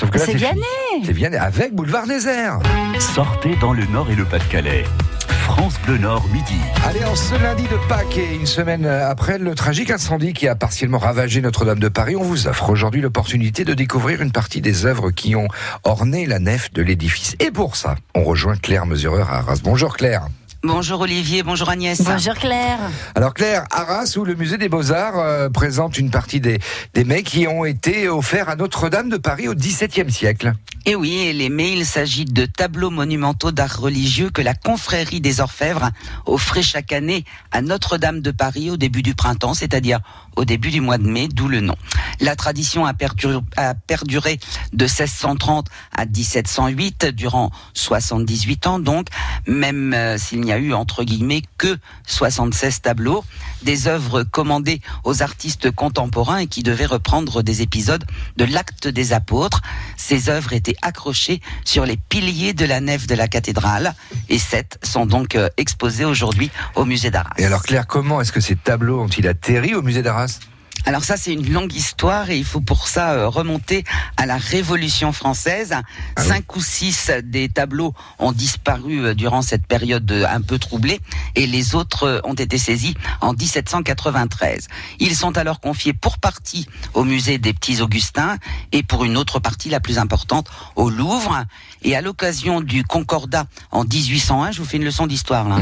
S2: Sauf que là,
S3: C'est. Vianney.
S2: C'est Vianney avec Boulevard Désert.
S8: Sortez dans le Nord et le Pas-de-Calais. France Bleu Nord, midi.
S2: Allez, en ce lundi de Pâques et une semaine après le tragique incendie qui a partiellement ravagé Notre-Dame de Paris, on vous offre aujourd'hui l'opportunité de découvrir une partie des œuvres qui ont orné la nef de l'édifice. Et pour ça, on rejoint Claire Mesureur à Arras. Bonjour Claire.
S15: Bonjour Olivier, bonjour Agnès.
S3: Bonjour Claire.
S2: Alors Claire, Arras, où le musée des Beaux-Arts euh, présente une partie des, des mets qui ont été offerts à Notre-Dame de Paris au XVIIe siècle.
S15: Et oui, et les mais il s'agit de tableaux monumentaux d'art religieux que la confrérie des Orfèvres offrait chaque année à Notre-Dame de Paris au début du printemps, c'est-à-dire au début du mois de mai, d'où le nom. La tradition a perduré, de 1630 à 1708, durant 78 ans donc, même euh, s'il n'y a eu entre guillemets que 76 tableaux, des œuvres commandées aux artistes contemporains et qui devaient reprendre des épisodes de l'acte des apôtres. Ces œuvres étaient accrochées sur les piliers de la nef de la cathédrale et sept sont donc euh, exposés aujourd'hui au musée d'Arras.
S2: Et alors Claire, comment est-ce que ces tableaux ont-ils atterri au musée d'Arras?
S15: Paz Alors ça, c'est une longue histoire et il faut pour ça euh, remonter à la Révolution française. Cinq ou six des tableaux ont disparu euh, durant cette période euh, un peu troublée et les autres ont été saisis en 1793. Ils sont alors confiés pour partie au musée des Petits Augustins et pour une autre partie, la plus importante, au Louvre. Et à l'occasion du Concordat en 1801, je vous fais une leçon d'histoire là.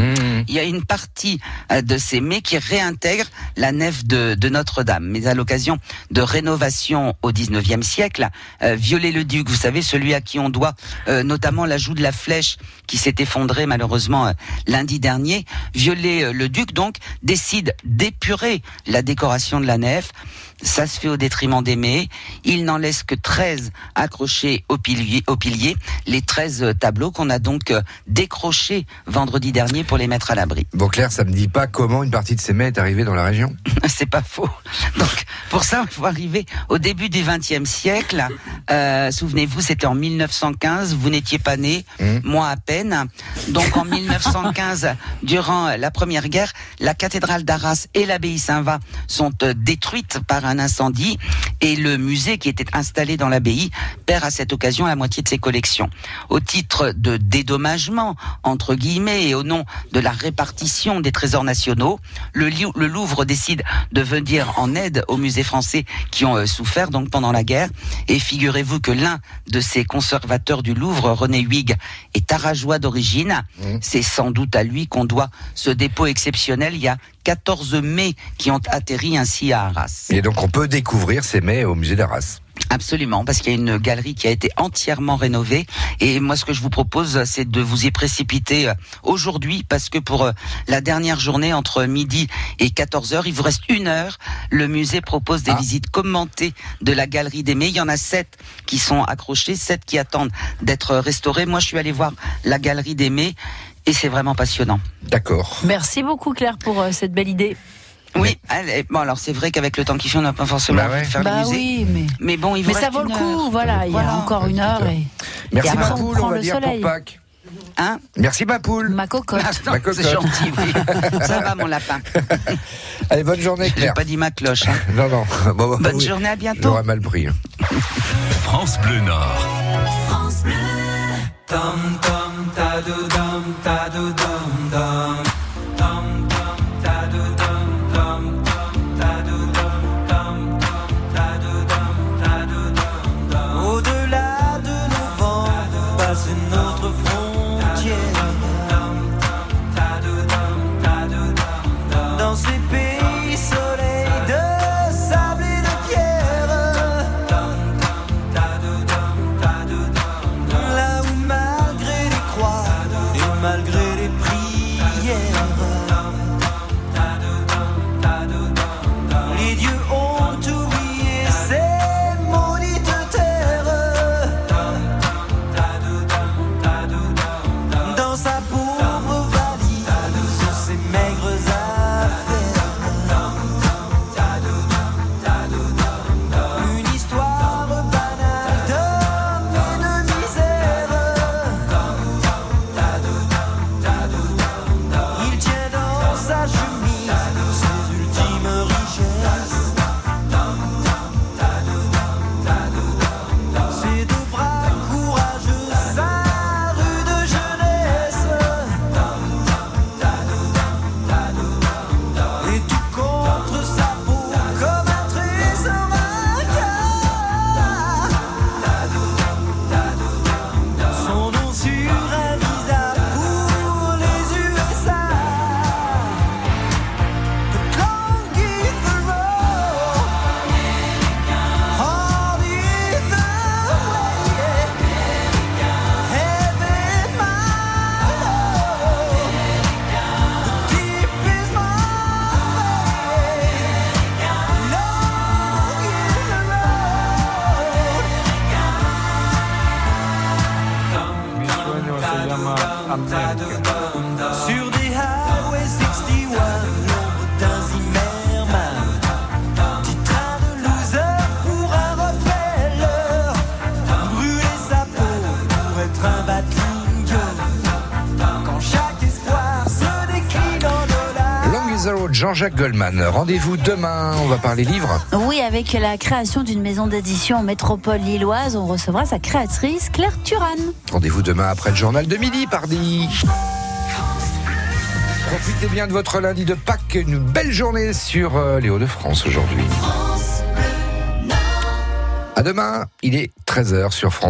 S15: Il y a une partie de ces mets qui réintègre la nef de, de Notre-Dame. Mais à l'occasion de rénovation au 19e siècle, euh, Viollet-le-Duc, vous savez, celui à qui on doit euh, notamment l'ajout de la flèche qui s'est effondrée malheureusement euh, lundi dernier, Viollet-le-Duc donc décide d'épurer la décoration de la nef Ça se fait au détriment des mets. Il n'en laisse que 13 accrochés au pilier, au pilier les 13 tableaux qu'on a donc euh, décrochés vendredi dernier pour les mettre à l'abri.
S2: Bon, Claire, ça me dit pas comment une partie de ces mets est arrivée dans la région
S15: C'est pas faux. Donc, pour ça, il faut arriver au début du XXe siècle. Euh, Souvenez-vous, c'était en 1915. Vous n'étiez pas né, moi à peine. Donc, en 1915, durant la Première Guerre, la cathédrale d'Arras et l'abbaye Saint-Va sont euh, détruites par un incendie et le musée qui était installé dans l'abbaye perd à cette occasion la moitié de ses collections. Au titre de dédommagement, entre guillemets, et au nom de la répartition des trésors nationaux, le, le Louvre décide de venir en aide aux musées français qui ont euh, souffert donc pendant la guerre. Et figurez-vous que l'un de ces conservateurs du Louvre, René Huyghe, est arageois d'origine. C'est sans doute à lui qu'on doit ce dépôt exceptionnel. Il y a 14 mai qui ont atterri ainsi à Arras.
S2: Et donc on peut découvrir ces mets au musée d'Arras.
S15: Absolument, parce qu'il y a une galerie qui a été entièrement rénovée. Et moi, ce que je vous propose, c'est de vous y précipiter euh, aujourd'hui, parce que pour euh, la dernière journée, entre midi et 14 heures, il vous reste une heure. Le musée propose des visites commentées de la galerie des Mets. Il y en a sept qui sont accrochées, sept qui attendent d'être restaurées. Moi, je suis allé voir la galerie des Mets. Et c'est vraiment passionnant.
S2: D'accord.
S3: Merci beaucoup Claire pour euh, cette belle idée.
S15: Oui, allez, bon alors c'est vrai qu'avec le temps qui fait, on n'a pas forcément
S2: Bah
S15: envie
S2: ouais.
S15: de faire
S3: Bah
S15: le musée.
S3: oui, mais-
S15: mais bon, il vous
S3: Mais ça vaut le coup,
S15: heure.
S3: voilà, il y a encore une heure et,
S2: Merci
S3: et après
S2: ma
S3: on
S2: poule, on va
S3: le
S2: dire
S3: soleil.
S2: pour Pâques.
S15: Hein
S2: Merci ma poule.
S3: Ma cocotte.
S2: Ma cocotte.
S15: c'est gentil, oui. Ça va, mon lapin.
S2: Allez, bonne journée
S15: J'ai
S2: Claire.
S15: pas dit ma cloche. hein.
S2: Non, non. Bon, bon,
S15: Bonne
S2: oui.
S15: journée, à bientôt.
S2: J'aurais mal pris.
S8: France Bleu Nord.
S6: Tam tam ta do dum ta do dum dum
S2: Jean-Jacques Goldman. Rendez-vous demain. On va parler livres.
S3: Oui, avec la création d'une maison d'édition en métropole lilloise, on recevra sa créatrice Claire Turan.
S2: Rendez-vous demain après le journal de midi, pardi. Profitez bien de votre lundi de Pâques. Une belle journée sur euh, les Hauts-de-France aujourd'hui. À demain, il est 13h sur France